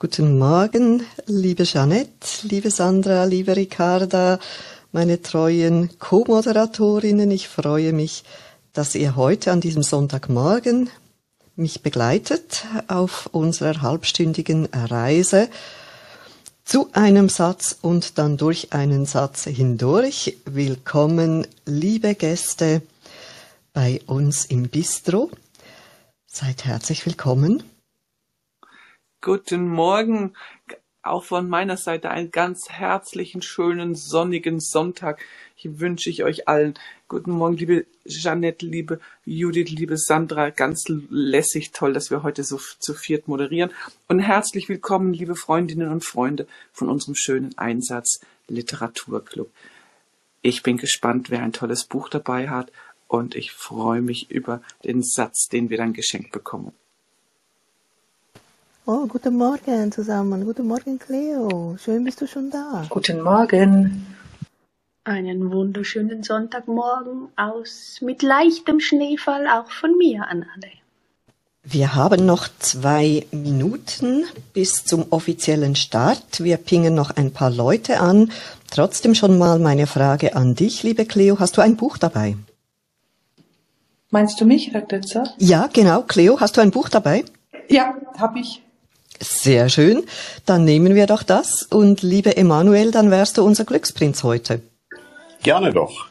Guten Morgen, liebe Jeanette, liebe Sandra, liebe Ricarda, meine treuen Co-Moderatorinnen. Ich freue mich, dass ihr heute an diesem Sonntagmorgen mich begleitet auf unserer halbstündigen Reise zu einem Satz und dann durch einen Satz hindurch. Willkommen, liebe Gäste, bei uns im Bistro. Seid herzlich willkommen. Guten Morgen, auch von meiner Seite einen ganz herzlichen, schönen, sonnigen Sonntag. Ich wünsche ich euch allen. Guten Morgen, liebe Jeanette, liebe Judith, liebe Sandra. Ganz lässig, toll, dass wir heute so zu viert moderieren. Und herzlich willkommen, liebe Freundinnen und Freunde von unserem schönen Einsatz Literaturclub. Ich bin gespannt, wer ein tolles Buch dabei hat und ich freue mich über den Satz, den wir dann geschenkt bekommen. Oh, guten Morgen zusammen. Guten Morgen, Cleo. Schön bist du schon da. Guten Morgen. Einen wunderschönen Sonntagmorgen aus mit leichtem Schneefall auch von mir an alle. Wir haben noch zwei Minuten bis zum offiziellen Start. Wir pingen noch ein paar Leute an. Trotzdem schon mal meine Frage an dich, liebe Cleo. Hast du ein Buch dabei? Meinst du mich, Ragnitzer? Ja, genau. Cleo, hast du ein Buch dabei? Ja, habe ich. Sehr schön. Dann nehmen wir doch das. Und liebe Emanuel, dann wärst du unser Glücksprinz heute. Gerne doch.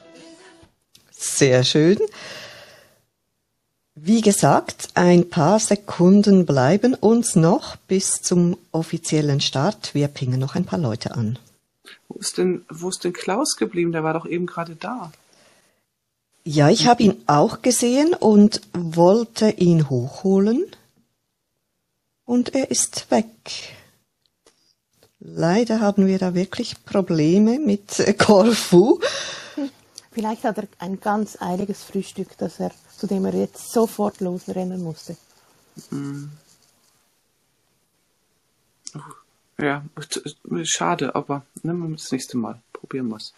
Sehr schön. Wie gesagt, ein paar Sekunden bleiben uns noch bis zum offiziellen Start. Wir pingen noch ein paar Leute an. Wo ist denn, wo ist denn Klaus geblieben? Der war doch eben gerade da. Ja, ich habe ihn auch gesehen und wollte ihn hochholen und er ist weg. Leider haben wir da wirklich Probleme mit Corfu. Vielleicht hat er ein ganz eiliges Frühstück, das er, zu dem er jetzt sofort losrennen musste. Mhm. Ja, schade, aber nehmen wir das nächste Mal. Probieren wir es.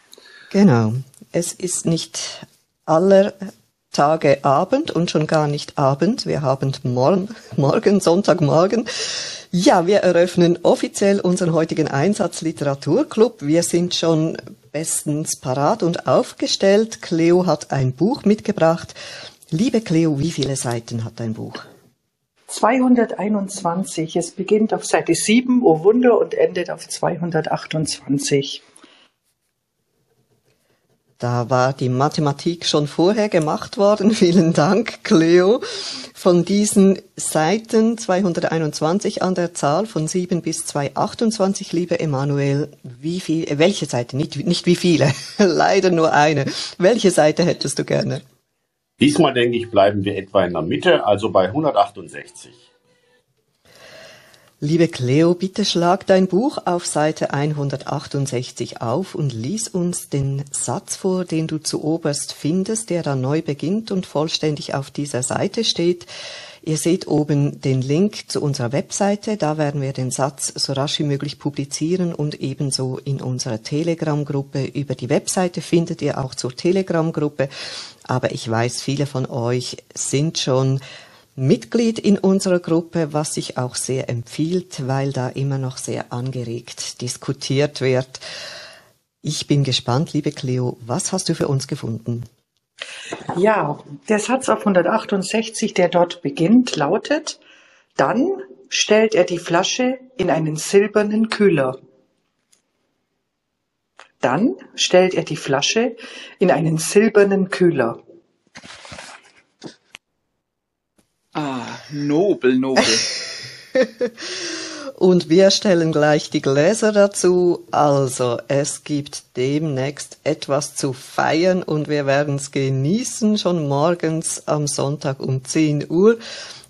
Genau. Es ist nicht aller Tage Abend und schon gar nicht Abend. Wir haben morgen, morgen, Sonntagmorgen. Ja, wir eröffnen offiziell unseren heutigen Einsatz Literaturclub. Wir sind schon bestens parat und aufgestellt. Cleo hat ein Buch mitgebracht. Liebe Cleo, wie viele Seiten hat dein Buch? 221. Es beginnt auf Seite 7, oh Wunder, und endet auf 228. Da war die Mathematik schon vorher gemacht worden. Vielen Dank, Cleo. Von diesen Seiten 221 an der Zahl von 7 bis 228, liebe Emanuel, wie viel, welche Seite? Nicht, nicht wie viele, leider nur eine. Welche Seite hättest du gerne? Diesmal denke ich, bleiben wir etwa in der Mitte, also bei 168. Liebe Cleo, bitte schlag dein Buch auf Seite 168 auf und lies uns den Satz vor, den du zu oberst findest, der dann neu beginnt und vollständig auf dieser Seite steht. Ihr seht oben den Link zu unserer Webseite, da werden wir den Satz so rasch wie möglich publizieren und ebenso in unserer Telegram-Gruppe. Über die Webseite findet ihr auch zur Telegram-Gruppe, aber ich weiß, viele von euch sind schon Mitglied in unserer Gruppe, was sich auch sehr empfiehlt, weil da immer noch sehr angeregt diskutiert wird. Ich bin gespannt, liebe Cleo, was hast du für uns gefunden? Ja, der Satz auf 168, der dort beginnt, lautet, dann stellt er die Flasche in einen silbernen Kühler. Dann stellt er die Flasche in einen silbernen Kühler. Ah, nobel, nobel. Und wir stellen gleich die Gläser dazu. Also, es gibt demnächst etwas zu feiern und wir werden es genießen, schon morgens am Sonntag um 10 Uhr.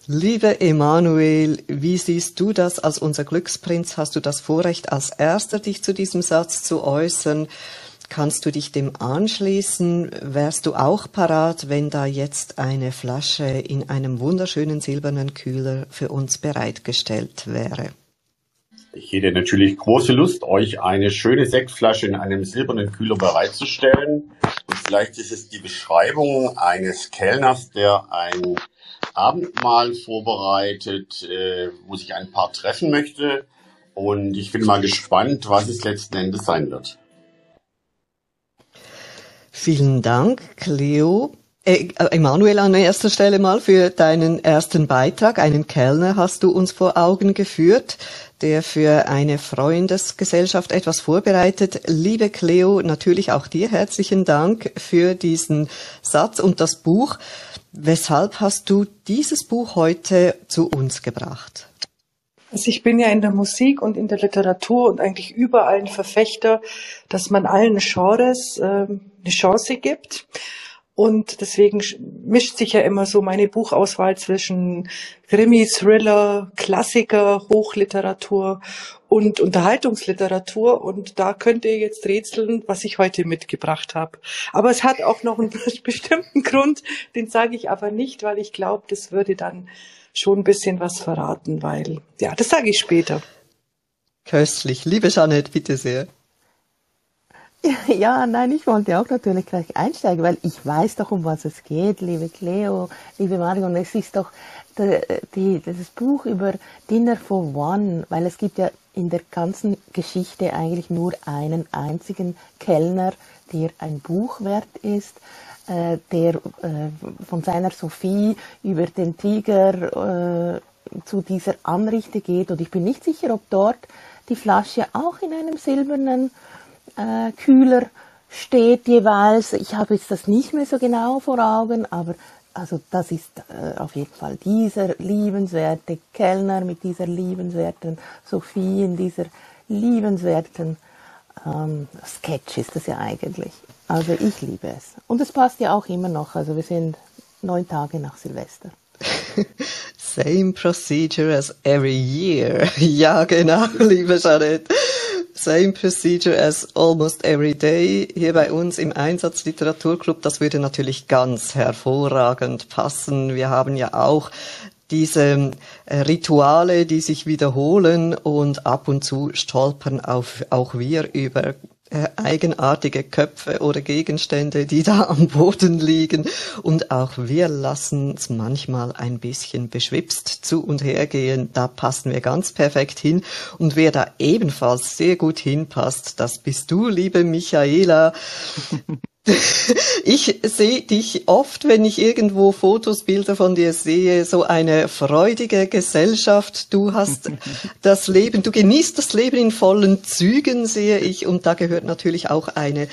Liebe Emanuel, wie siehst du das als unser Glücksprinz? Hast du das Vorrecht, als erster dich zu diesem Satz zu äußern? Kannst du dich dem anschließen? Wärst du auch parat, wenn da jetzt eine Flasche in einem wunderschönen silbernen Kühler für uns bereitgestellt wäre? Ich hätte natürlich große Lust, euch eine schöne Sektflasche in einem silbernen Kühler bereitzustellen. Und vielleicht ist es die Beschreibung eines Kellners, der ein Abendmahl vorbereitet, äh, wo sich ein Paar treffen möchte Und ich bin mal gespannt, was es letzten Endes sein wird. Vielen Dank, Cleo. Äh, Emanuel an erster Stelle mal für deinen ersten Beitrag. Einen Kellner hast du uns vor Augen geführt, der für eine Freundesgesellschaft etwas vorbereitet. Liebe Cleo, natürlich auch dir herzlichen Dank für diesen Satz und das Buch. Weshalb hast du dieses Buch heute zu uns gebracht? Also ich bin ja in der Musik und in der Literatur und eigentlich überall ein Verfechter, dass man allen Genres äh, eine Chance gibt. Und deswegen mischt sich ja immer so meine Buchauswahl zwischen Krimi, Thriller, Klassiker, Hochliteratur und Unterhaltungsliteratur. Und da könnt ihr jetzt rätseln, was ich heute mitgebracht habe. Aber es hat auch noch einen bestimmten Grund, den sage ich aber nicht, weil ich glaube, das würde dann schon ein bisschen was verraten, weil, ja, das sage ich später. Köstlich. Liebe Jeanette, bitte sehr. Ja, nein, ich wollte auch natürlich gleich einsteigen, weil ich weiß doch, um was es geht, liebe Cleo, liebe Marion. Es ist doch die, die, das Buch über Dinner for One, weil es gibt ja in der ganzen Geschichte eigentlich nur einen einzigen Kellner, der ein Buch wert ist, äh, der äh, von seiner Sophie über den Tiger äh, zu dieser Anrichte geht. Und ich bin nicht sicher, ob dort die Flasche auch in einem silbernen äh, Kühler steht jeweils. Ich habe jetzt das nicht mehr so genau vor Augen, aber also das ist äh, auf jeden Fall dieser liebenswerte Kellner mit dieser liebenswerten Sophie in dieser liebenswerten ähm, Sketch ist das ja eigentlich. Also ich liebe es. Und es passt ja auch immer noch. Also wir sind neun Tage nach Silvester. Same procedure as every year. Ja, genau, liebe Jeanette. Same procedure as almost every day hier bei uns im Einsatz Literaturclub. Das würde natürlich ganz hervorragend passen. Wir haben ja auch diese äh, Rituale, die sich wiederholen und ab und zu stolpern auf, auch wir über äh, eigenartige Köpfe oder Gegenstände, die da am Boden liegen. Und auch wir lassen es manchmal ein bisschen beschwipst zu und her gehen. Da passen wir ganz perfekt hin. Und wer da ebenfalls sehr gut hinpasst, das bist du, liebe Michaela. Ich sehe dich oft, wenn ich irgendwo Fotos, Bilder von dir sehe, so eine freudige Gesellschaft. Du hast das Leben, du genießt das Leben in vollen Zügen, sehe ich. Und da gehört natürlich auch eine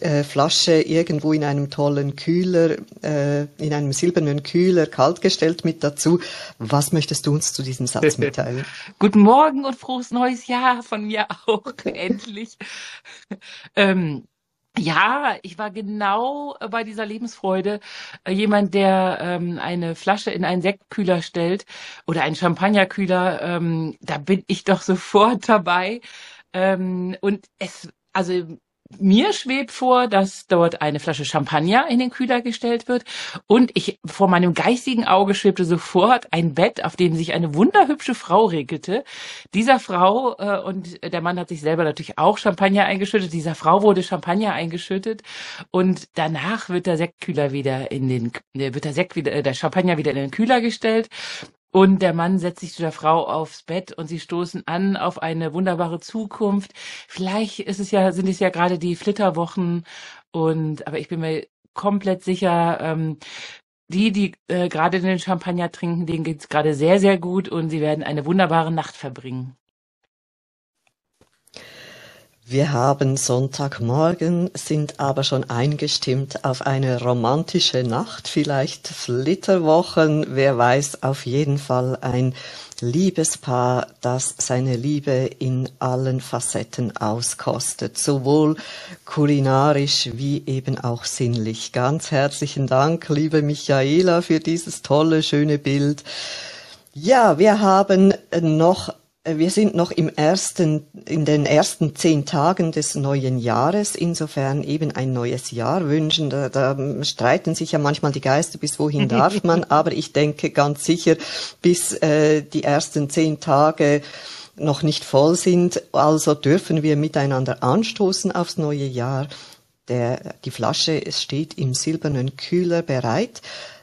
äh, Flasche irgendwo in einem tollen Kühler, äh, in einem silbernen Kühler, kaltgestellt mit dazu. Was möchtest du uns zu diesem Satz mitteilen? Guten Morgen und frohes neues Jahr von mir auch, endlich. ähm, ja, ich war genau äh, bei dieser Lebensfreude äh, jemand, der ähm, eine Flasche in einen Sektkühler stellt oder einen Champagnerkühler. Ähm, da bin ich doch sofort dabei. Ähm, und es, also mir schwebt vor, dass dort eine Flasche Champagner in den Kühler gestellt wird und ich vor meinem geistigen Auge schwebte sofort ein Bett, auf dem sich eine wunderhübsche Frau regelte. Dieser Frau äh, und der Mann hat sich selber natürlich auch Champagner eingeschüttet. Dieser Frau wurde Champagner eingeschüttet und danach wird der Sektkühler wieder in den äh, wird der Sekt wieder äh, der Champagner wieder in den Kühler gestellt und der Mann setzt sich zu der Frau aufs Bett und sie stoßen an auf eine wunderbare Zukunft. Vielleicht ist es ja, sind es ja gerade die Flitterwochen und, aber ich bin mir komplett sicher, ähm, die, die äh, gerade den Champagner trinken, denen geht's gerade sehr, sehr gut und sie werden eine wunderbare Nacht verbringen. Wir haben Sonntagmorgen, sind aber schon eingestimmt auf eine romantische Nacht, vielleicht Flitterwochen, wer weiß, auf jeden Fall ein Liebespaar, das seine Liebe in allen Facetten auskostet, sowohl kulinarisch wie eben auch sinnlich. Ganz herzlichen Dank, liebe Michaela, für dieses tolle, schöne Bild. Ja, wir haben noch wir sind noch im ersten, in den ersten zehn Tagen des neuen Jahres, insofern eben ein neues Jahr wünschen. Da, da streiten sich ja manchmal die Geister, bis wohin darf man, aber ich denke ganz sicher, bis äh, die ersten zehn Tage noch nicht voll sind, also dürfen wir miteinander anstoßen aufs neue Jahr. Der, die Flasche steht im silbernen Kühler bereit.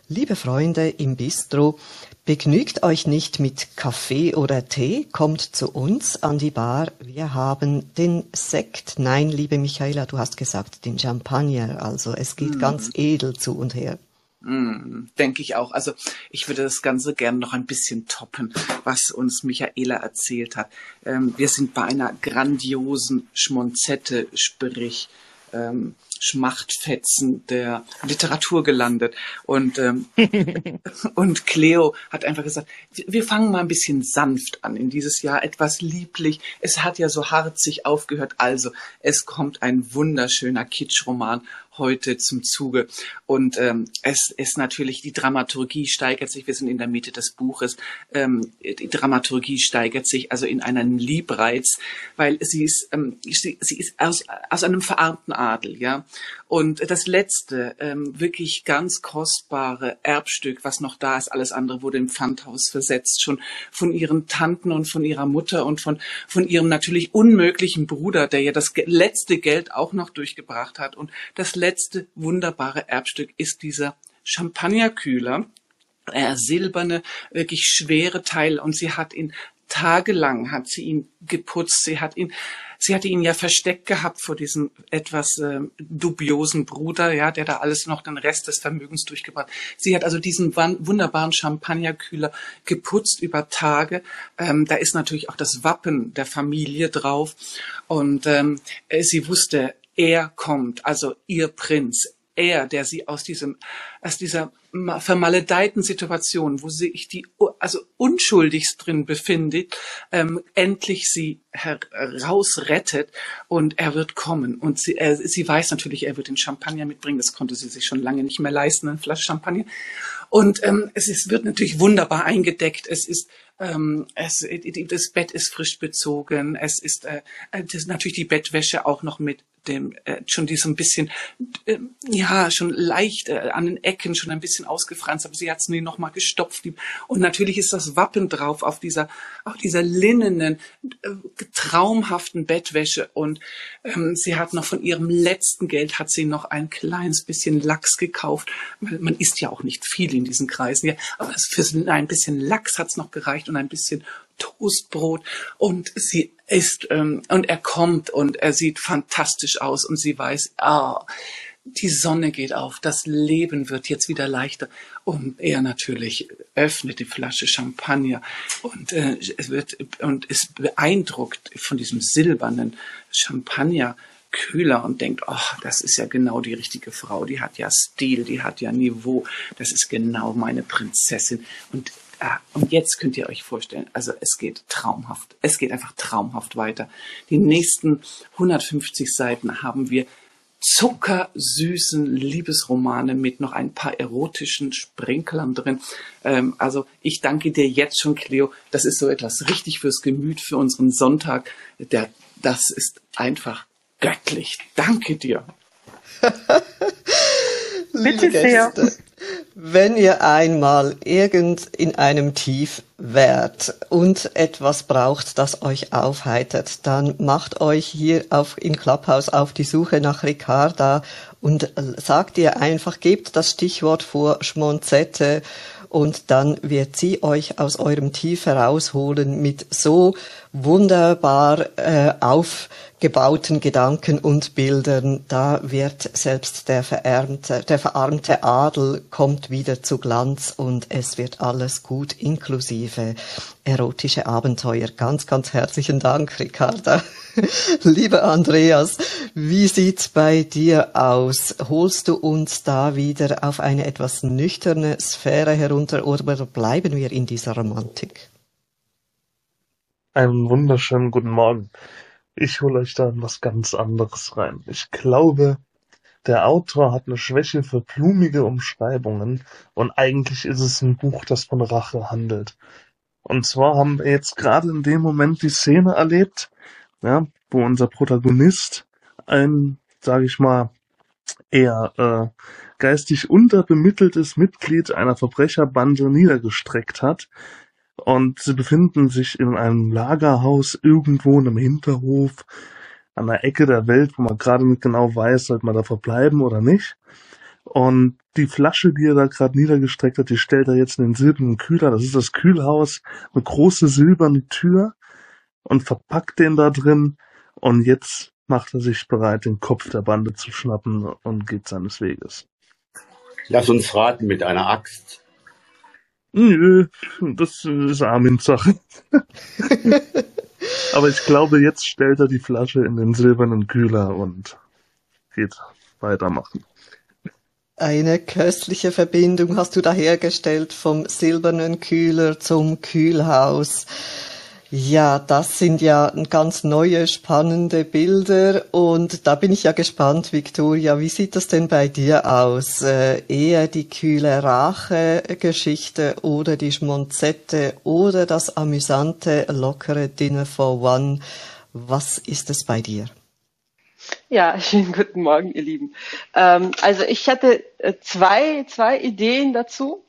Liebe Freunde im Bistro, begnügt euch nicht mit Kaffee oder Tee, kommt zu uns an die Bar. Wir haben den Sekt. Nein, liebe Michaela, du hast gesagt, den Champagner. Also es geht mm. ganz edel zu und her. Mm, Denke ich auch. Also ich würde das Ganze gerne noch ein bisschen toppen, was uns Michaela erzählt hat. Ähm, wir sind bei einer grandiosen Schmonzette, sprich ähm, Schmachtfetzen der Literatur gelandet. Und, ähm, und Cleo hat einfach gesagt, wir fangen mal ein bisschen sanft an in dieses Jahr, etwas lieblich. Es hat ja so harzig aufgehört. Also, es kommt ein wunderschöner Kitschroman heute zum Zuge. Und ähm, es ist natürlich, die Dramaturgie steigert sich, wir sind in der Mitte des Buches, ähm, die Dramaturgie steigert sich also in einen Liebreiz, weil sie ist, ähm, sie, sie ist aus, aus einem verarmten Adel, ja. Und das letzte, ähm, wirklich ganz kostbare Erbstück, was noch da ist, alles andere wurde im Pfandhaus versetzt, schon von ihren Tanten und von ihrer Mutter und von, von ihrem natürlich unmöglichen Bruder, der ja das letzte Geld auch noch durchgebracht hat. Und das letzte wunderbare Erbstück ist dieser Champagnerkühler, äh, silberne, wirklich schwere Teil. Und sie hat ihn tagelang hat sie ihn geputzt, sie hat ihn sie hatte ihn ja versteckt gehabt vor diesem etwas äh, dubiosen Bruder, ja, der da alles noch den Rest des Vermögens durchgebracht. Sie hat also diesen wunderbaren Champagnerkühler geputzt über Tage. Ähm, da ist natürlich auch das Wappen der Familie drauf und ähm, sie wusste, er kommt, also ihr Prinz, er, der sie aus diesem, aus dieser vermaledeiten Situation, wo sich die also unschuldigst drin befindet, ähm, endlich sie herausrettet und er wird kommen. Und sie, äh, sie weiß natürlich, er wird den Champagner mitbringen. Das konnte sie sich schon lange nicht mehr leisten, eine Flasche Champagner. Und ähm, es ist, wird natürlich wunderbar eingedeckt. Es ist ähm, es, das Bett ist frisch bezogen. Es ist, äh, äh das ist natürlich die Bettwäsche auch noch mit dem äh, schon die so ein bisschen äh, ja schon leicht äh, an den Ecken schon ein bisschen ausgefranst, aber sie hat es nie noch mal gestopft und natürlich ist das Wappen drauf auf dieser auf dieser linnenen äh, traumhaften Bettwäsche und ähm, sie hat noch von ihrem letzten Geld hat sie noch ein kleines bisschen Lachs gekauft. Man isst ja auch nicht viel in diesen Kreisen, ja, aber für ein bisschen Lachs hat's noch gereicht und ein bisschen Toastbrot und sie ist ähm, und er kommt und er sieht fantastisch aus und sie weiß, ah, die Sonne geht auf, das Leben wird jetzt wieder leichter. Und er natürlich öffnet die Flasche Champagner und äh, es wird und ist beeindruckt von diesem silbernen Champagner Kühler und denkt, ach, das ist ja genau die richtige Frau, die hat ja Stil, die hat ja Niveau, das ist genau meine Prinzessin. Und Ah, und jetzt könnt ihr euch vorstellen, also es geht traumhaft. Es geht einfach traumhaft weiter. Die nächsten 150 Seiten haben wir zuckersüßen Liebesromane mit noch ein paar erotischen Sprinklern drin. Ähm, also ich danke dir jetzt schon, Cleo. Das ist so etwas richtig fürs Gemüt, für unseren Sonntag. Der, das ist einfach göttlich. Danke dir. Bitte sehr. Wenn ihr einmal irgend in einem Tief wärt und etwas braucht, das euch aufheitert, dann macht euch hier auf, in Clubhouse auf die Suche nach Ricarda und sagt ihr einfach, gebt das Stichwort vor Schmonzette und dann wird sie euch aus eurem Tief herausholen mit so wunderbar äh, aufgebauten Gedanken und Bildern. Da wird selbst der verärmte, der verarmte Adel kommt wieder zu Glanz und es wird alles gut, inklusive erotische Abenteuer. Ganz, ganz herzlichen Dank, Ricarda. Lieber Andreas, wie sieht's bei dir aus? Holst du uns da wieder auf eine etwas nüchterne Sphäre herunter oder bleiben wir in dieser Romantik? Einen wunderschönen guten Morgen. Ich hole euch da was ganz anderes rein. Ich glaube, der Autor hat eine Schwäche für blumige Umschreibungen und eigentlich ist es ein Buch, das von Rache handelt. Und zwar haben wir jetzt gerade in dem Moment die Szene erlebt, ja, wo unser Protagonist ein, sage ich mal, eher äh, geistig unterbemitteltes Mitglied einer Verbrecherbande niedergestreckt hat, und sie befinden sich in einem Lagerhaus irgendwo in einem Hinterhof an der Ecke der Welt, wo man gerade nicht genau weiß, sollte man da verbleiben oder nicht. Und die Flasche, die er da gerade niedergestreckt hat, die stellt er jetzt in den silbernen Kühler. Das ist das Kühlhaus, eine große silberne Tür und verpackt den da drin. Und jetzt macht er sich bereit, den Kopf der Bande zu schnappen und geht seines Weges. Lass uns raten mit einer Axt. Nö, das ist Armins Sache. Aber ich glaube, jetzt stellt er die Flasche in den silbernen Kühler und geht weitermachen. Eine köstliche Verbindung hast du da hergestellt vom silbernen Kühler zum Kühlhaus. Ja, das sind ja ganz neue, spannende Bilder und da bin ich ja gespannt, Victoria, wie sieht das denn bei dir aus? Äh, eher die kühle Rache-Geschichte oder die Schmonzette oder das amüsante, lockere Dinner for One? Was ist es bei dir? Ja, schönen guten Morgen, ihr Lieben. Ähm, also ich hatte äh, zwei, zwei Ideen dazu.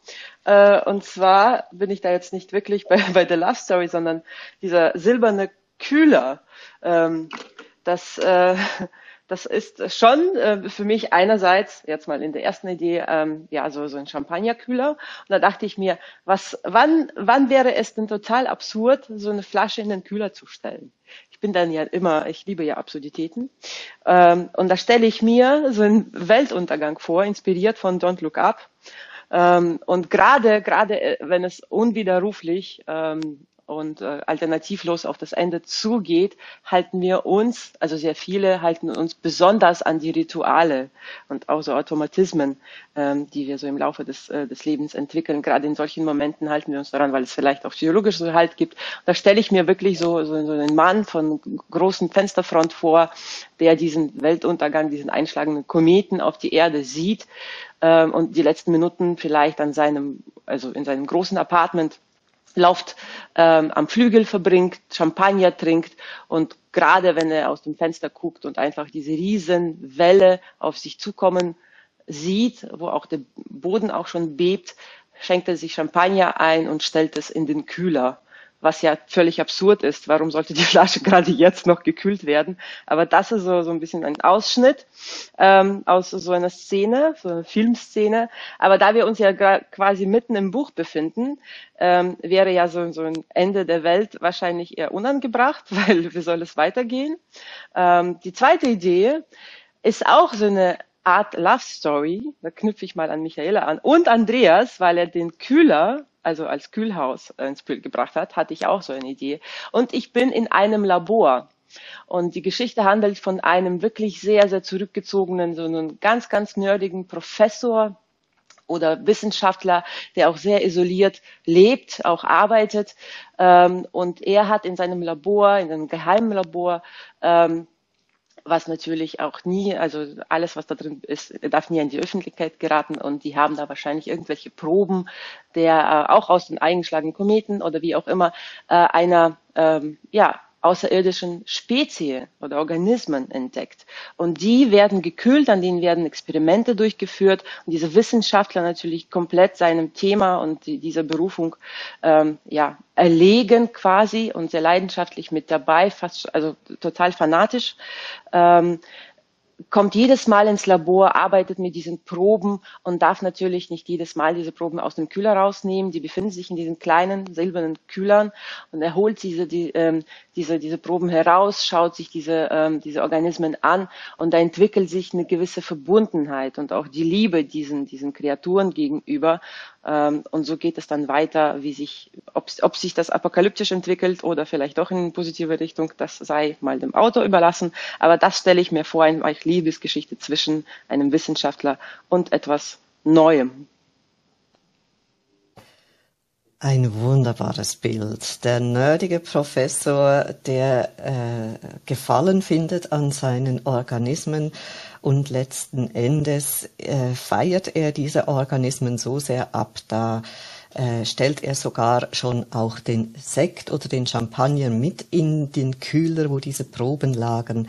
Äh, und zwar bin ich da jetzt nicht wirklich bei, bei The Love Story, sondern dieser silberne Kühler. Ähm, das, äh, das ist schon äh, für mich einerseits, jetzt mal in der ersten Idee, ähm, ja, so, so ein Champagnerkühler. Und da dachte ich mir, was, wann, wann wäre es denn total absurd, so eine Flasche in den Kühler zu stellen? Ich bin dann ja immer, ich liebe ja Absurditäten. Ähm, und da stelle ich mir so einen Weltuntergang vor, inspiriert von Don't Look Up. Ähm, und gerade, gerade äh, wenn es unwiderruflich ähm, und äh, alternativlos auf das Ende zugeht, halten wir uns, also sehr viele halten uns besonders an die Rituale und auch so Automatismen, ähm, die wir so im Laufe des, äh, des Lebens entwickeln. Gerade in solchen Momenten halten wir uns daran, weil es vielleicht auch physiologisch so Halt gibt. Da stelle ich mir wirklich so, so, so einen Mann von großen Fensterfront vor, der diesen Weltuntergang, diesen einschlagenden Kometen auf die Erde sieht ähm, und die letzten Minuten vielleicht an seinem, also in seinem großen Apartment lauft, ähm, am Flügel verbringt, Champagner trinkt und gerade wenn er aus dem Fenster guckt und einfach diese riesen Welle auf sich zukommen sieht, wo auch der Boden auch schon bebt, schenkt er sich Champagner ein und stellt es in den Kühler was ja völlig absurd ist. Warum sollte die Flasche gerade jetzt noch gekühlt werden? Aber das ist so, so ein bisschen ein Ausschnitt ähm, aus so einer Szene, so einer Filmszene. Aber da wir uns ja quasi mitten im Buch befinden, ähm, wäre ja so, so ein Ende der Welt wahrscheinlich eher unangebracht, weil wie soll es weitergehen? Ähm, die zweite Idee ist auch so eine Art Love Story. Da knüpfe ich mal an Michaela an und Andreas, weil er den Kühler also als Kühlhaus ins Bild gebracht hat, hatte ich auch so eine Idee. Und ich bin in einem Labor. Und die Geschichte handelt von einem wirklich sehr, sehr zurückgezogenen, so einem ganz, ganz nerdigen Professor, oder Wissenschaftler, der auch sehr isoliert lebt, auch arbeitet. Ähm, und er hat in seinem Labor, in einem geheimen Labor, ähm, was natürlich auch nie, also alles, was da drin ist, darf nie in die Öffentlichkeit geraten. Und die haben da wahrscheinlich irgendwelche Proben der äh, auch aus den eingeschlagenen Kometen oder wie auch immer äh, einer ähm, ja außerirdischen Spezie oder Organismen entdeckt. Und die werden gekühlt, an denen werden Experimente durchgeführt. Und diese Wissenschaftler natürlich komplett seinem Thema und die, dieser Berufung ähm, ja, erlegen quasi und sehr leidenschaftlich mit dabei, fast also total fanatisch. Ähm, kommt jedes Mal ins Labor, arbeitet mit diesen Proben und darf natürlich nicht jedes Mal diese Proben aus dem Kühler rausnehmen. Die befinden sich in diesen kleinen silbernen Kühlern und er holt diese, die, ähm, diese, diese Proben heraus, schaut sich diese, ähm, diese Organismen an und da entwickelt sich eine gewisse Verbundenheit und auch die Liebe diesen, diesen Kreaturen gegenüber. Ähm, und so geht es dann weiter, wie sich, ob, ob sich das apokalyptisch entwickelt oder vielleicht doch in positive Richtung, das sei mal dem Autor überlassen. Aber das stelle ich mir vor, eine Liebesgeschichte zwischen einem Wissenschaftler und etwas Neuem. Ein wunderbares Bild. Der nerdige Professor, der äh, Gefallen findet an seinen Organismen und letzten Endes äh, feiert er diese Organismen so sehr ab, da äh, stellt er sogar schon auch den Sekt oder den Champagner mit in den Kühler, wo diese Proben lagen.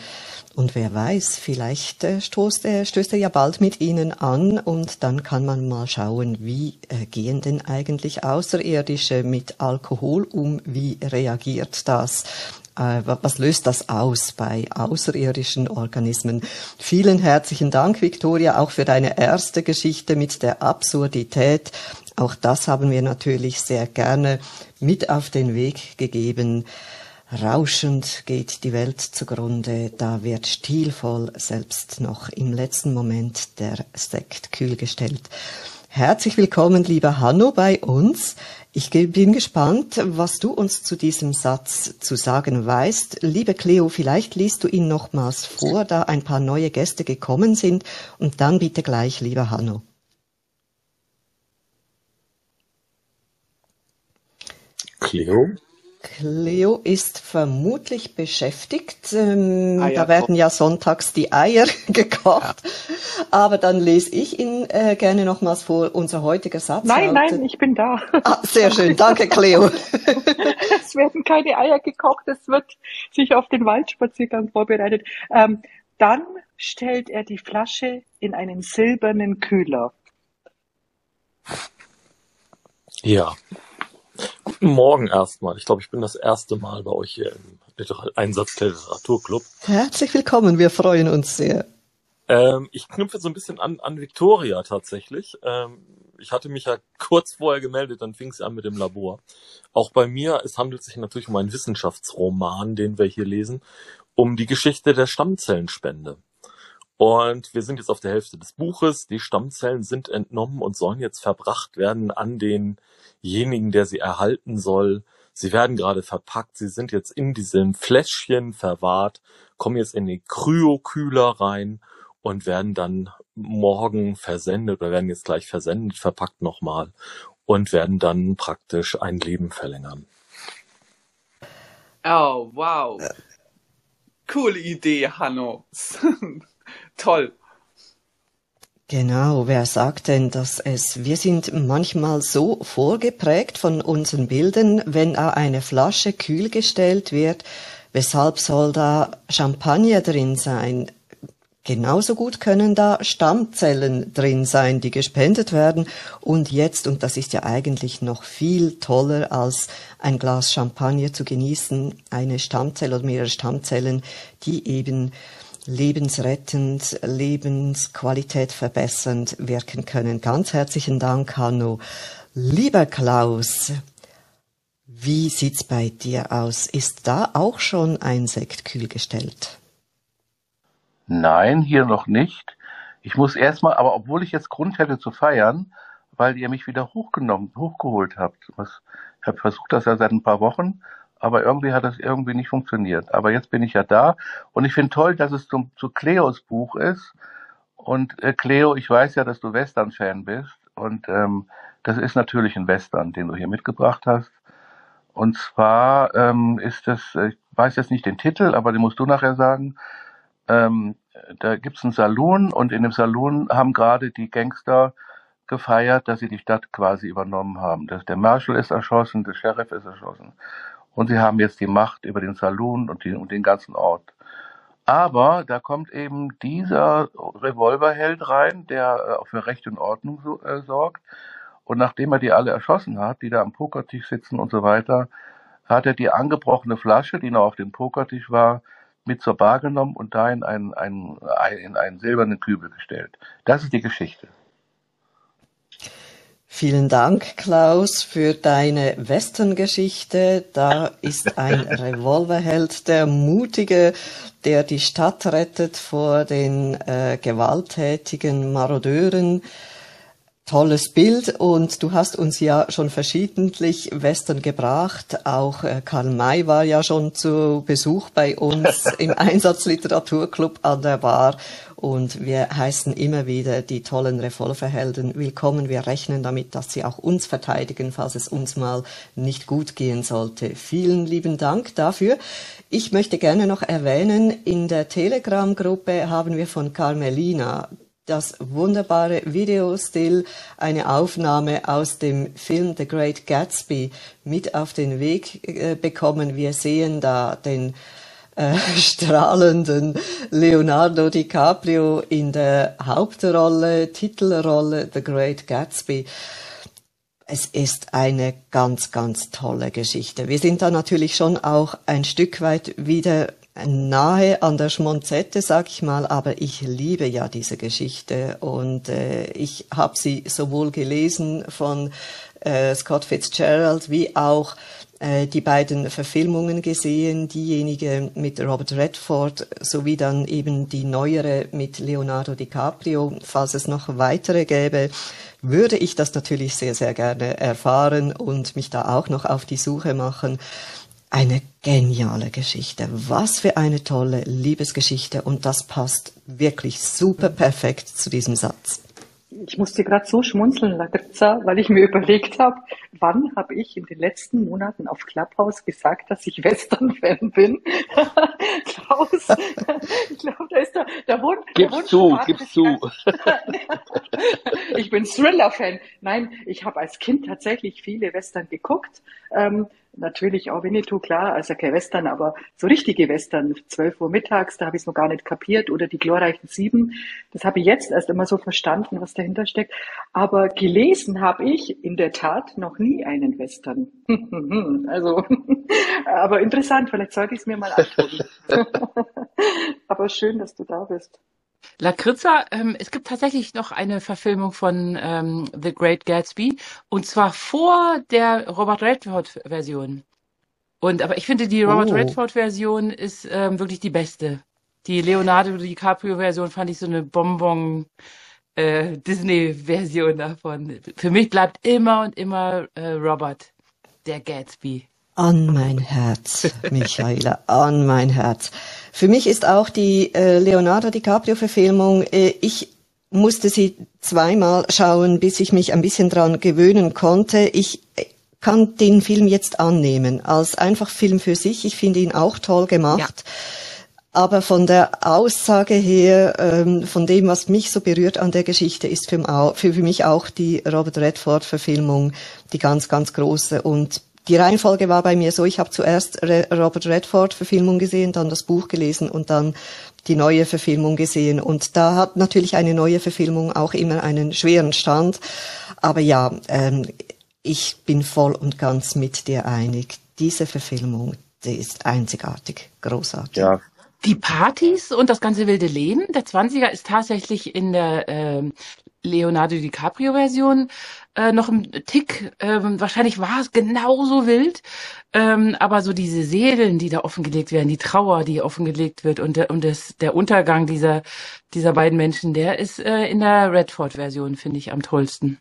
Und wer weiß, vielleicht äh, stoßt er, stößt er ja bald mit ihnen an und dann kann man mal schauen, wie äh, gehen denn eigentlich Außerirdische mit Alkohol um, wie reagiert das? Äh, was löst das aus bei außerirdischen Organismen? Vielen herzlichen Dank, Victoria, auch für deine erste Geschichte mit der Absurdität. Auch das haben wir natürlich sehr gerne mit auf den Weg gegeben. Rauschend geht die Welt zugrunde, da wird stilvoll selbst noch im letzten Moment der Sekt kühl gestellt. Herzlich willkommen, lieber Hanno, bei uns. Ich bin gespannt, was du uns zu diesem Satz zu sagen weißt. Liebe Cleo, vielleicht liest du ihn nochmals vor, da ein paar neue Gäste gekommen sind. Und dann bitte gleich, lieber Hanno. Cleo? Cleo ist vermutlich beschäftigt. Ähm, Ah ja, da werden ja sonntags die Eier gekocht. Aber dann lese ich ihn äh, gerne nochmals vor. Unser heutiger Satz Nein, nein, ich bin da. Ah, sehr schön, danke Cleo. es werden keine Eier gekocht, es wird sich auf den Waldspaziergang vorbereitet. Ähm, dann stellt er die Flasche in einen silbernen Kühler. Ja. Guten Morgen erstmal. Ich glaube, ich bin das erste Mal bei euch hier im Liter Einsatz der Literaturclub. Herzlich willkommen, wir freuen uns sehr. Ähm, ich knüpfe so ein bisschen an, an Victoria tatsächlich. Ähm, ich hatte mich ja kurz vorher gemeldet, dann fing es an mit dem Labor. Auch bei mir, es handelt sich natürlich um einen Wissenschaftsroman, den wir hier lesen, um die Geschichte der Stammzellenspende. Und wir sind jetzt auf der Hälfte des Buches. Die Stammzellen sind entnommen und sollen jetzt verbracht werden an denjenigen, der sie erhalten soll. Sie werden gerade verpackt. Sie sind jetzt in diesem Fläschchen verwahrt, kommen jetzt in den Kryokühler rein und werden dann morgen versendet oder werden jetzt gleich versendet, verpackt nochmal und werden dann praktisch ein Leben verlängern. Oh, wow. Coole Idee, Hanno. Toll. Genau, wer sagt denn, dass es, wir sind manchmal so vorgeprägt von unseren Bildern, wenn da eine Flasche kühl gestellt wird, weshalb soll da Champagner drin sein? Genauso gut können da Stammzellen drin sein, die gespendet werden. Und jetzt, und das ist ja eigentlich noch viel toller als ein Glas Champagner zu genießen, eine Stammzelle oder mehrere Stammzellen, die eben lebensrettend, Lebensqualität verbessernd wirken können. Ganz herzlichen Dank, Hanno. Lieber Klaus, wie sieht's bei dir aus? Ist da auch schon ein Sekt kühl gestellt? Nein, hier noch nicht. Ich muss erstmal, aber obwohl ich jetzt Grund hätte zu feiern, weil ihr mich wieder hochgenommen, hochgeholt habt. Was, ich habe versucht das ja seit ein paar Wochen, aber irgendwie hat das irgendwie nicht funktioniert. Aber jetzt bin ich ja da und ich finde toll, dass es zum, zu Cleos Buch ist. Und äh, Cleo, ich weiß ja, dass du Western-Fan bist und ähm, das ist natürlich ein Western, den du hier mitgebracht hast. Und zwar ähm, ist das, äh, ich weiß jetzt nicht den Titel, aber den musst du nachher sagen. Ähm, da gibt's einen Saloon und in dem Saloon haben gerade die Gangster gefeiert, dass sie die Stadt quasi übernommen haben. Das, der Marshal ist erschossen, der Sheriff ist erschossen. Und sie haben jetzt die Macht über den Saloon und, die, und den ganzen Ort. Aber da kommt eben dieser Revolverheld rein, der äh, für Recht und Ordnung so, äh, sorgt. Und nachdem er die alle erschossen hat, die da am Pokertisch sitzen und so weiter, hat er die angebrochene Flasche, die noch auf dem Pokertisch war, mit zur Bar genommen und da in einen, einen, in einen silbernen Kübel gestellt. Das ist die Geschichte. Vielen Dank, Klaus, für deine Western-Geschichte. Da ist ein Revolverheld, der Mutige, der die Stadt rettet vor den äh, gewalttätigen Marodeuren. Tolles Bild und du hast uns ja schon verschiedentlich Western gebracht. Auch äh, Karl May war ja schon zu Besuch bei uns im Einsatzliteraturclub an der Bar und wir heißen immer wieder die tollen Revolverhelden willkommen. Wir rechnen damit, dass sie auch uns verteidigen, falls es uns mal nicht gut gehen sollte. Vielen lieben Dank dafür. Ich möchte gerne noch erwähnen, in der Telegram-Gruppe haben wir von Carmelina das wunderbare Videostill, eine Aufnahme aus dem Film The Great Gatsby mit auf den Weg äh, bekommen. Wir sehen da den äh, strahlenden Leonardo DiCaprio in der Hauptrolle, Titelrolle The Great Gatsby. es ist eine ganz, ganz tolle Geschichte. Wir sind da natürlich schon auch ein Stück weit wieder nahe an der Schmonzette, sag ich mal, aber ich liebe ja diese Geschichte und äh, ich habe sie sowohl gelesen von äh, Scott Fitzgerald wie auch äh, die beiden Verfilmungen gesehen, diejenige mit Robert Redford sowie dann eben die neuere mit Leonardo DiCaprio, falls es noch weitere gäbe würde ich das natürlich sehr, sehr gerne erfahren und mich da auch noch auf die Suche machen. Eine geniale Geschichte. Was für eine tolle Liebesgeschichte und das passt wirklich super perfekt zu diesem Satz. Ich musste gerade so schmunzeln, Lagrizza, weil ich mir überlegt habe, wann habe ich in den letzten Monaten auf Clubhouse gesagt, dass ich Western-Fan bin? Klaus, ich glaube, da ist der, der Wunsch. Wunsch zu, gib's zu. ich bin Thriller-Fan. Nein, ich habe als Kind tatsächlich viele Western geguckt. Ähm, natürlich auch Winnetou, klar, also kein Western, aber so richtige Western, 12 Uhr mittags, da habe ich es noch gar nicht kapiert, oder die glorreichen Sieben, das habe ich jetzt erst immer so verstanden, was dahinter steckt. Aber gelesen habe ich in der Tat noch nie einen Western. also, aber interessant, vielleicht sollte ich es mir mal antun. aber schön, dass du da bist. Lakritza, ähm, es gibt tatsächlich noch eine Verfilmung von ähm, The Great Gatsby und zwar vor der Robert Redford-Version. Und aber ich finde die Robert Oh. Redford-Version ist ähm, wirklich die beste. Die Leonardo DiCaprio-Version fand ich so eine Bonbon äh, Disney-Version davon. Für mich bleibt immer und immer äh, Robert, der Gatsby. An mein Herz, Michaela, an mein Herz. Für mich ist auch die äh, Leonardo DiCaprio-Verfilmung, äh, ich musste sie zweimal schauen, bis ich mich ein bisschen dran gewöhnen konnte. Ich äh, kann den Film jetzt annehmen als einfach Film für sich. Ich finde ihn auch toll gemacht. Aber von der Aussage her, ähm, von dem, was mich so berührt an der Geschichte, ist für für mich auch die Robert Redford-Verfilmung die ganz, ganz große. Und die Reihenfolge war bei mir so, ich habe zuerst Re Robert Redford-Verfilmung gesehen, dann das Buch gelesen und dann die neue Verfilmung gesehen. Und da hat natürlich eine neue Verfilmung auch immer einen schweren Stand. Aber ja, ähm, ich bin voll und ganz mit dir einig. Diese Verfilmung, die ist einzigartig, großartig. Ja, Die Partys und das ganze wilde Leben der 20er ist tatsächlich in der ähm, Leonardo DiCaprio-Version äh, noch ein Tick, ähm, wahrscheinlich war es genauso wild, ähm, aber so diese Seelen, die da offengelegt werden, die Trauer, die offengelegt wird und, und das, der Untergang dieser, dieser beiden Menschen, der ist äh, in der Redford-Version, finde ich, am tollsten.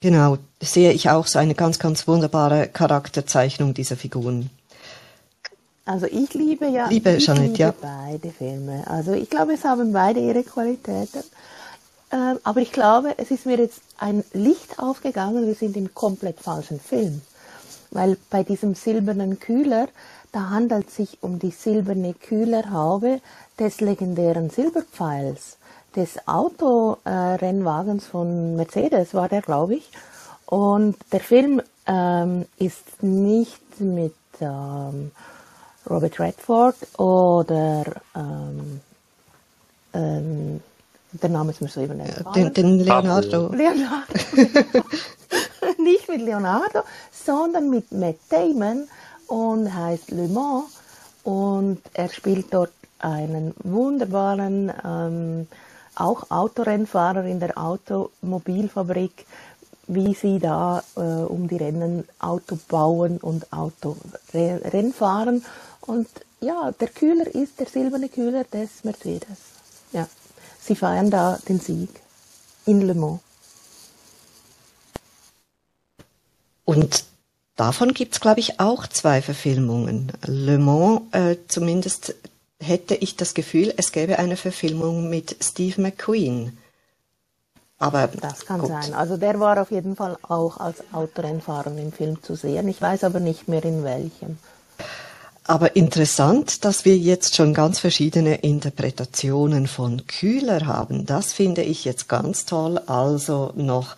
Genau, sehe ich auch so eine ganz, ganz wunderbare Charakterzeichnung dieser Figuren. Also ich liebe ja, Liebe ich Jeanette, liebe ja. beide Filme. Also ich glaube, es haben beide ihre Qualitäten. Ähm, aber ich glaube, es ist mir jetzt ein Licht aufgegangen, wir sind im komplett falschen Film. Weil bei diesem silbernen Kühler, da handelt es sich um die silberne Kühlerhaube des legendären Silberpfeils, des Autorennwagens von Mercedes war der, glaube ich. Und der Film ähm, ist nicht mit ähm, Robert Redford oder ähm, ähm, der Name ist mir so eben Den, den Leonardo. Leonardo. Nicht mit Leonardo, sondern mit Matt Damon und heißt Le Mans und er spielt dort einen wunderbaren ähm, auch Autorennfahrer in der Automobilfabrik, wie sie da äh, um die Rennen Auto bauen und Auto Re Rennen fahren und ja, der Kühler ist der silberne Kühler des Mercedes. Ja, sie feiern da den Sieg in Le Mans. Und davon gibt's glaube ich, auch zwei Verfilmungen. Le Mans, äh, zumindest hätte ich das Gefühl, es gäbe eine Verfilmung mit Steve McQueen. Aber Das kann gut. sein. Also der war auf jeden Fall auch als Autorennfahrer im Film zu sehen. Ich weiß aber nicht mehr in welchem. Aber interessant, dass wir jetzt schon ganz verschiedene Interpretationen von Kühler haben. Das finde ich jetzt ganz toll. Also noch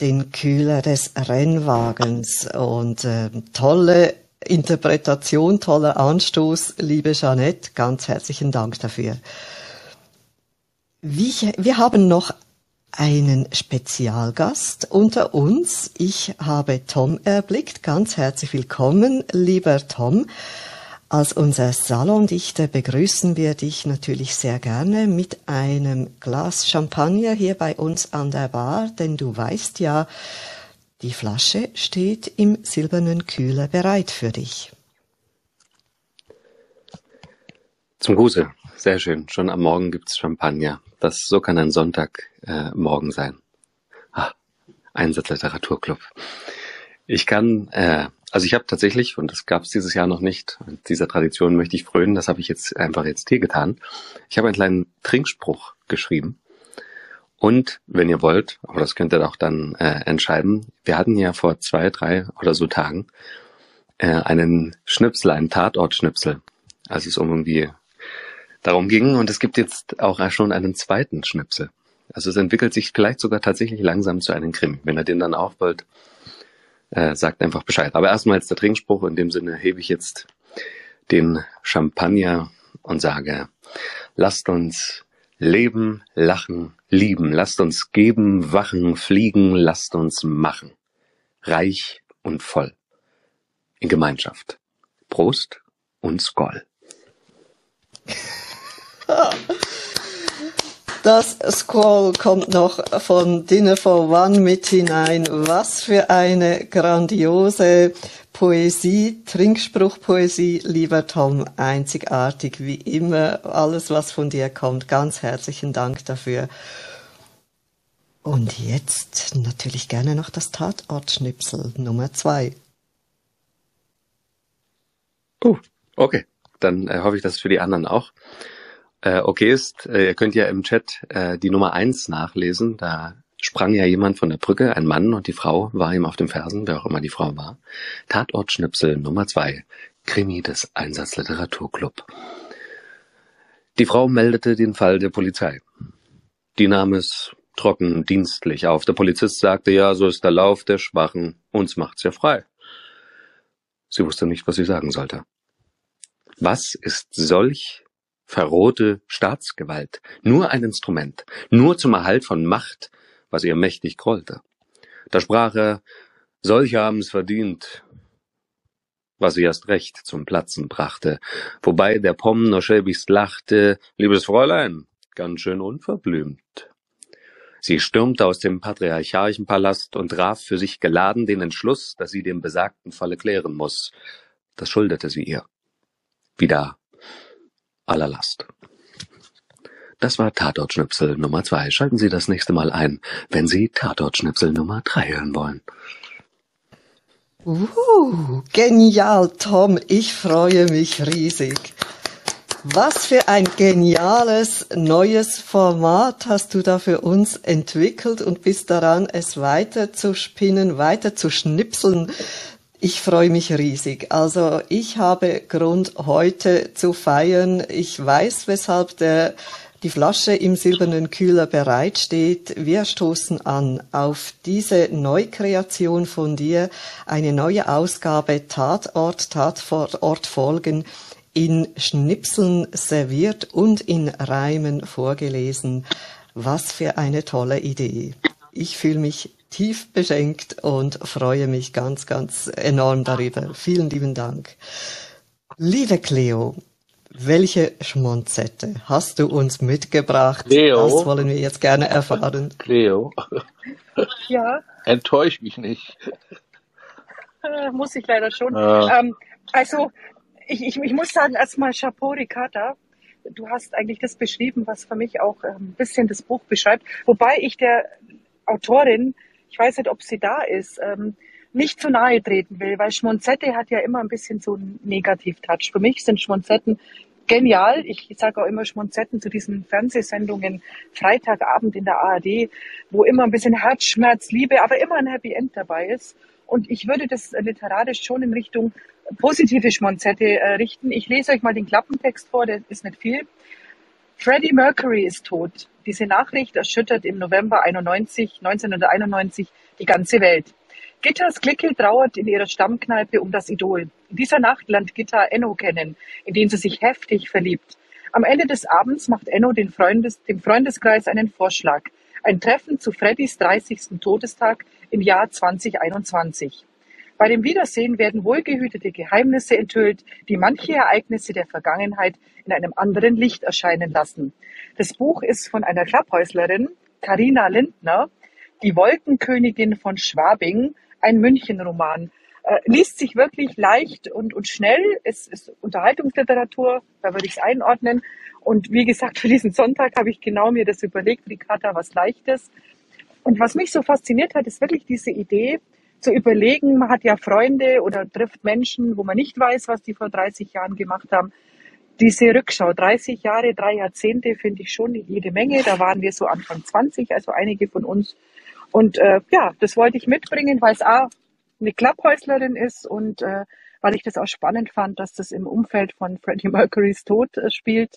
den Kühler des Rennwagens und äh, tolle Interpretation, toller Anstoß, liebe Jeanette. Ganz herzlichen Dank dafür. Wie, wir haben noch einen Spezialgast unter uns. Ich habe Tom erblickt. Ganz herzlich willkommen, lieber Tom. Als unser Salondichter begrüßen wir dich natürlich sehr gerne mit einem Glas Champagner hier bei uns an der Bar, denn du weißt ja, die Flasche steht im silbernen Kühler bereit für dich. Zum Gruße. Sehr schön. Schon am Morgen gibt's Champagner. Das, so kann ein Sonntagmorgen äh, sein. Ah, Einsatzliteraturclub. Ich kann, äh, also ich habe tatsächlich, und das gab es dieses Jahr noch nicht, dieser Tradition möchte ich frönen, das habe ich jetzt einfach jetzt hier getan. Ich habe einen kleinen Trinkspruch geschrieben. Und wenn ihr wollt, aber das könnt ihr auch dann äh, entscheiden, wir hatten ja vor zwei, drei oder so Tagen äh, einen Schnipsel, einen Tatortschnipsel, als es um irgendwie darum ging. Und es gibt jetzt auch schon einen zweiten Schnipsel. Also es entwickelt sich vielleicht sogar tatsächlich langsam zu einem Krimi. Wenn ihr den dann wollt, äh, sagt einfach Bescheid. Aber erstmal jetzt der Trinkspruch. In dem Sinne hebe ich jetzt den Champagner und sage, lasst uns leben, lachen, lieben. Lasst uns geben, wachen, fliegen. Lasst uns machen. Reich und voll. In Gemeinschaft. Prost und Skoll. Das Scroll kommt noch von Dinner for One mit hinein. Was für eine grandiose Poesie, Trinkspruchpoesie, lieber Tom, einzigartig wie immer. Alles, was von dir kommt, ganz herzlichen Dank dafür. Und jetzt natürlich gerne noch das Tatortschnipsel Nummer zwei. Uh, okay. Dann äh, hoffe ich, dass es für die anderen auch äh, okay ist. Äh, ihr könnt ja im Chat äh, die Nummer eins nachlesen. Da sprang ja jemand von der Brücke, ein Mann, und die Frau war ihm auf den Fersen, wer auch immer die Frau war. Tatortschnipsel Nummer zwei. Krimi des Einsatzliteraturclub. Die Frau meldete den Fall der Polizei. Die nahm es trocken dienstlich auf. Der Polizist sagte, ja, so ist der Lauf der Schwachen, uns macht's ja frei. Sie wusste nicht, was sie sagen sollte. Was ist solch verrohte Staatsgewalt, nur ein Instrument, nur zum Erhalt von Macht, was ihr mächtig grollte. Da sprach er, solche haben's verdient, was sie erst recht zum Platzen brachte, wobei der Pomm nur schäbigst lachte, liebes Fräulein, ganz schön unverblümt. Sie stürmte aus dem patriarchalischen Palast und traf für sich geladen den Entschluss, dass sie den besagten Falle klären muss. Das schuldete sie ihr. Wieder aller Last. Das war Tatortschnipsel Nummer zwei. Schalten Sie das nächste Mal ein, wenn Sie Tatortschnipsel Nummer drei hören wollen. Uh, genial, Tom. Ich freue mich riesig. Was für ein geniales neues Format hast du da für uns entwickelt und bist daran, es weiter zu spinnen, weiter zu schnipseln. Ich freue mich riesig. Also ich habe Grund heute zu feiern. Ich weiß, weshalb der, die Flasche im silbernen Kühler bereitsteht. Wir stoßen an auf diese Neukreation von dir, eine neue Ausgabe Tatort, Tatort folgen in Schnipseln serviert und in Reimen vorgelesen. Was für eine tolle Idee. Ich fühle mich tief beschenkt und freue mich ganz, ganz enorm darüber. Vielen lieben Dank. Liebe Cleo, welche Schmonzette hast du uns mitgebracht? Cleo? Das wollen wir jetzt gerne erfahren. Cleo, Ja, enttäusch mich nicht. äh, muss ich leider schon. Ja. Ähm, also, ich, ich, ich muss sagen, erstmal Chapeau, Ricarda. Du hast eigentlich das beschrieben, was für mich auch ähm, ein bisschen das Buch beschreibt. Wobei ich der Autorin, ich weiß nicht, ob sie da ist, ähm, nicht zu nahe treten will, weil Schmonzette hat ja immer ein bisschen so einen Negativ-Touch. Für mich sind Schmonzetten genial. Ich sage auch immer Schmonzetten zu diesen Fernsehsendungen Freitagabend in der ARD, wo immer ein bisschen Herzschmerz, Liebe, aber immer ein Happy End dabei ist. Und ich würde das literarisch schon in Richtung positive Schmonzette äh, richten. Ich lese euch mal den Klappentext vor, der ist nicht viel. Freddie Mercury ist tot. Diese Nachricht erschüttert im November 91, 1991 die ganze Welt. Gitters Clique trauert in ihrer Stammkneipe um das Idol. In dieser Nacht lernt Gitta Enno kennen, in den sie sich heftig verliebt. Am Ende des Abends macht Enno Freundes, dem Freundeskreis einen Vorschlag. Ein Treffen zu Freddys 30. Todestag im Jahr 2021. Bei dem Wiedersehen werden wohlgehütete Geheimnisse enthüllt, die manche Ereignisse der Vergangenheit in einem anderen Licht erscheinen lassen. Das Buch ist von einer Klapphäuslerin, Karina Lindner, die Wolkenkönigin von Schwabing, ein Münchenroman. Äh, liest sich wirklich leicht und, und schnell. Es ist Unterhaltungsliteratur, da würde ich es einordnen. Und wie gesagt, für diesen Sonntag habe ich genau mir das überlegt, Ricarda, was Leichtes. Und was mich so fasziniert hat, ist wirklich diese Idee, zu überlegen, man hat ja Freunde oder trifft Menschen, wo man nicht weiß, was die vor 30 Jahren gemacht haben. Diese Rückschau, 30 Jahre, drei Jahrzehnte, finde ich schon jede Menge. Da waren wir so Anfang 20, also einige von uns. Und äh, ja, das wollte ich mitbringen, weil es auch eine Klapphäuslerin ist und äh, weil ich das auch spannend fand, dass das im Umfeld von Freddie Mercurys Tod äh, spielt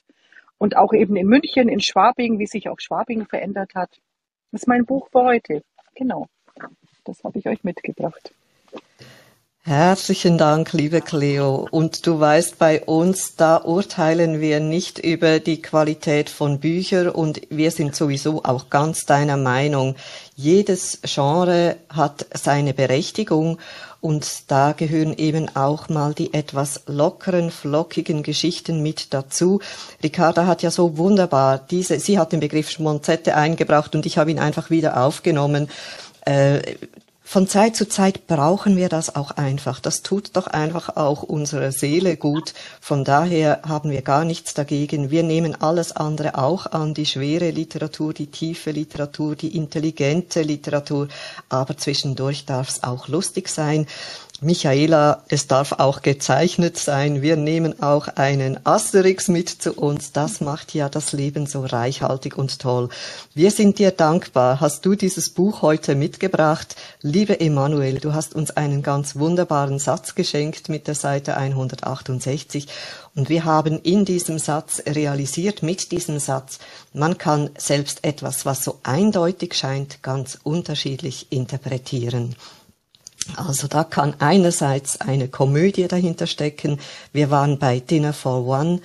und auch eben in München, in Schwabing, wie sich auch Schwabing verändert hat. Das ist mein Buch für heute. Genau. Das habe ich euch mitgebracht. Herzlichen Dank, liebe Cleo. Und du weißt, bei uns, da urteilen wir nicht über die Qualität von Büchern und wir sind sowieso auch ganz deiner Meinung. Jedes Genre hat seine Berechtigung und da gehören eben auch mal die etwas lockeren, flockigen Geschichten mit dazu. Ricarda hat ja so wunderbar diese, sie hat den Begriff Schmonzette eingebracht und ich habe ihn einfach wieder aufgenommen. Äh, von Zeit zu Zeit brauchen wir das auch einfach. Das tut doch einfach auch unserer Seele gut. Von daher haben wir gar nichts dagegen. Wir nehmen alles andere auch an, die schwere Literatur, die tiefe Literatur, die intelligente Literatur. Aber zwischendurch darf es auch lustig sein. Michaela, es darf auch gezeichnet sein. Wir nehmen auch einen Asterix mit zu uns. Das macht ja das Leben so reichhaltig und toll. Wir sind dir dankbar. Hast du dieses Buch heute mitgebracht? Liebe Emanuel, du hast uns einen ganz wunderbaren Satz geschenkt mit der Seite 168. Und wir haben in diesem Satz realisiert, mit diesem Satz, man kann selbst etwas, was so eindeutig scheint, ganz unterschiedlich interpretieren. Also da kann einerseits eine Komödie dahinter stecken. Wir waren bei Dinner for One.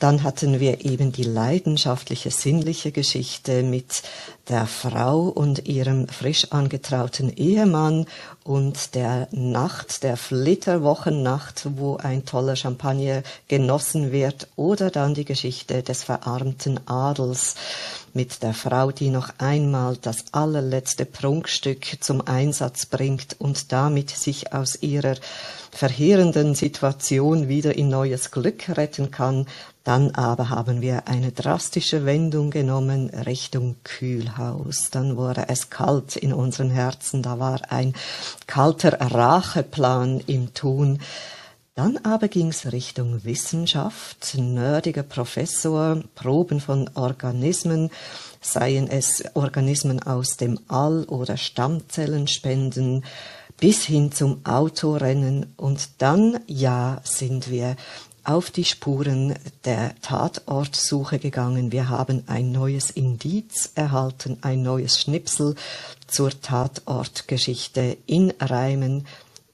Dann hatten wir eben die leidenschaftliche sinnliche Geschichte mit der Frau und ihrem frisch angetrauten Ehemann und der Nacht, der Flitterwochennacht, wo ein toller Champagner genossen wird, oder dann die Geschichte des verarmten Adels mit der Frau, die noch einmal das allerletzte Prunkstück zum Einsatz bringt und damit sich aus ihrer verheerenden Situation wieder in neues Glück retten kann, dann aber haben wir eine drastische Wendung genommen Richtung Kühlhaus. Dann wurde es kalt in unseren Herzen. Da war ein kalter Racheplan im Tun. Dann aber ging's Richtung Wissenschaft, nerdiger Professor, Proben von Organismen, seien es Organismen aus dem All oder Stammzellenspenden, bis hin zum Autorennen. Und dann, ja, sind wir auf die Spuren der Tatortsuche gegangen. Wir haben ein neues Indiz erhalten, ein neues Schnipsel zur Tatortgeschichte in Reimen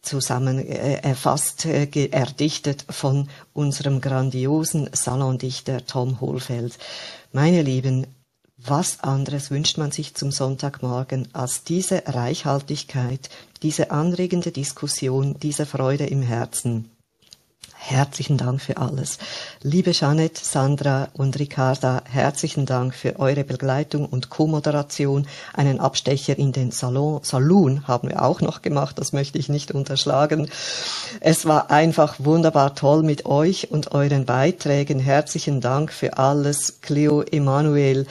zusammen äh, erfasst, äh, erdichtet von unserem grandiosen Salondichter Tom Hohlfeld. Meine Lieben, was anderes wünscht man sich zum Sonntagmorgen als diese Reichhaltigkeit, diese anregende Diskussion, diese Freude im Herzen? Herzlichen Dank für alles. Liebe Jeanette, Sandra und Ricarda, herzlichen Dank für eure Begleitung und Co-Moderation. Einen Abstecher in den Salon, Saloon haben wir auch noch gemacht, das möchte ich nicht unterschlagen. Es war einfach wunderbar toll mit euch und euren Beiträgen. Herzlichen Dank für alles. Cleo, Emanuel,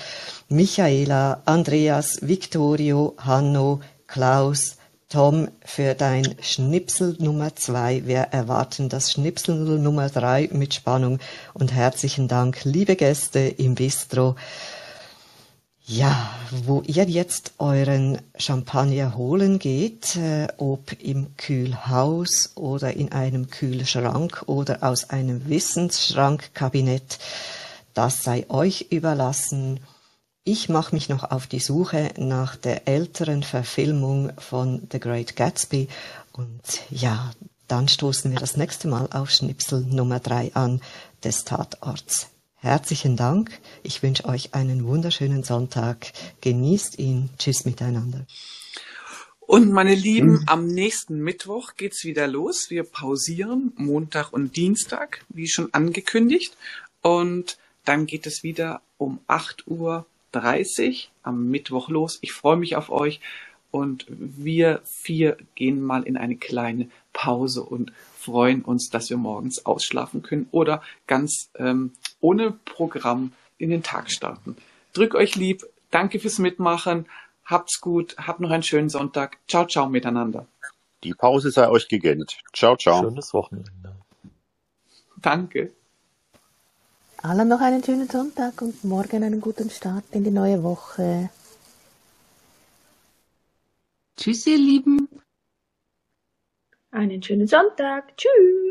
Michaela, Andreas, Victorio, Hanno, Klaus, Tom, für dein Schnipsel Nummer zwei. Wir erwarten das Schnipsel Nummer drei mit Spannung und herzlichen Dank, liebe Gäste im Bistro. Ja, wo ihr jetzt euren Champagner holen geht, äh, ob im Kühlhaus oder in einem Kühlschrank oder aus einem Wissensschrankkabinett, das sei euch überlassen. Ich mache mich noch auf die Suche nach der älteren Verfilmung von The Great Gatsby und ja, dann stoßen wir das nächste Mal auf Schnipsel Nummer drei an des Tatorts. herzlichen Dank. Ich wünsche euch einen wunderschönen Sonntag. Genießt ihn. Tschüss miteinander. Und meine Lieben, am nächsten Mittwoch geht's wieder los. Wir pausieren Montag und Dienstag, wie schon angekündigt. Und dann geht es wieder um 8.30 Uhr am Mittwoch los. Ich freue mich auf euch. Und wir vier gehen mal in eine kleine Pause und freuen uns, dass wir morgens ausschlafen können oder ganz ähm, ohne Programm in den Tag starten. Drück euch lieb. Danke fürs Mitmachen. Habt's gut. Habt noch einen schönen Sonntag. Ciao, ciao miteinander. Die Pause sei euch gegönnt. Ciao, ciao. Schönes Wochenende. Danke. Allen noch einen schönen Sonntag und morgen einen guten Start in die neue Woche. Tschüss, ihr Lieben. Einen schönen Sonntag. Tschüss.